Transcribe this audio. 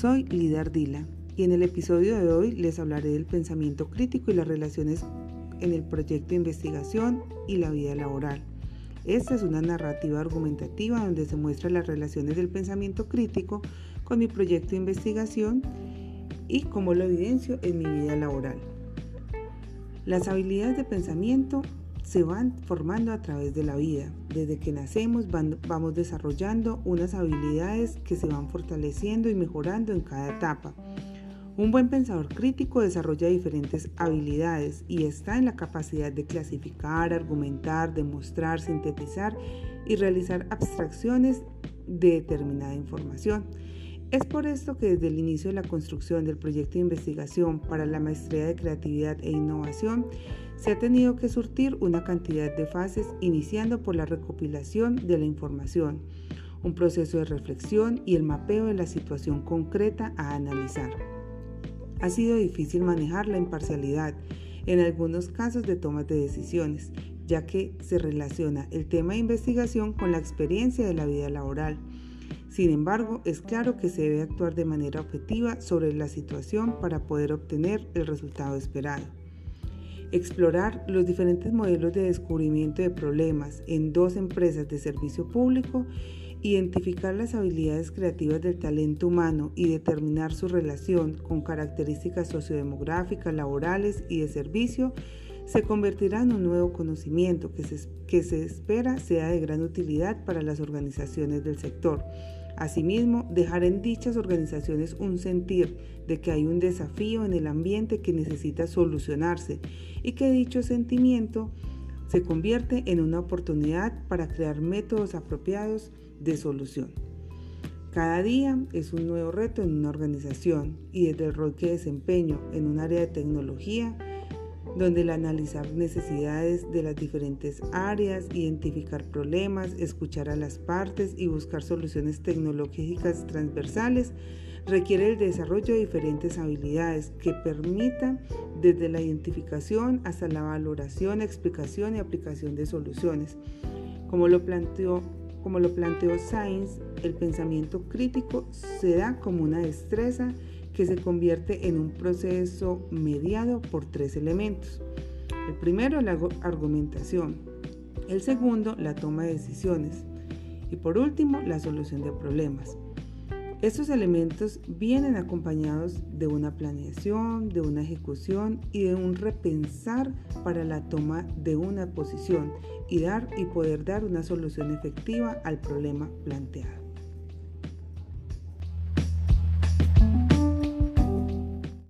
Soy Lida Ardila y en el episodio de hoy les hablaré del pensamiento crítico y las relaciones en el proyecto de investigación y la vida laboral. Esta es una narrativa argumentativa donde se muestran las relaciones del pensamiento crítico con mi proyecto de investigación y cómo lo evidencio en mi vida laboral. Las habilidades de pensamiento se van formando a través de la vida. Desde que nacemos vamos desarrollando unas habilidades que se van fortaleciendo y mejorando en cada etapa. Un buen pensador crítico desarrolla diferentes habilidades y está en la capacidad de clasificar, argumentar, demostrar, sintetizar y realizar abstracciones de determinada información. Es por esto que desde el inicio de la construcción del proyecto de investigación para la maestría de creatividad e innovación se ha tenido que surtir una cantidad de fases iniciando por la recopilación de la información, un proceso de reflexión y el mapeo de la situación concreta a analizar. Ha sido difícil manejar la imparcialidad en algunos casos de tomas de decisiones, ya que se relaciona el tema de investigación con la experiencia de la vida laboral. Sin embargo, es claro que se debe actuar de manera objetiva sobre la situación para poder obtener el resultado esperado. Explorar los diferentes modelos de descubrimiento de problemas en dos empresas de servicio público Identificar las habilidades creativas del talento humano y determinar su relación con características sociodemográficas, laborales y de servicio se convertirá en un nuevo conocimiento que se, que se espera sea de gran utilidad para las organizaciones del sector. Asimismo, dejar en dichas organizaciones un sentir de que hay un desafío en el ambiente que necesita solucionarse y que dicho sentimiento se convierte en una oportunidad para crear métodos apropiados de solución. Cada día es un nuevo reto en una organización y desde el rol que desempeño en un área de tecnología, donde el analizar necesidades de las diferentes áreas, identificar problemas, escuchar a las partes y buscar soluciones tecnológicas transversales, requiere el desarrollo de diferentes habilidades que permitan desde la identificación hasta la valoración, explicación y aplicación de soluciones. Como lo planteó como lo planteó Sainz, el pensamiento crítico se da como una destreza que se convierte en un proceso mediado por tres elementos. El primero, la argumentación. El segundo, la toma de decisiones. Y por último, la solución de problemas. Estos elementos vienen acompañados de una planeación, de una ejecución y de un repensar para la toma de una posición y dar y poder dar una solución efectiva al problema planteado.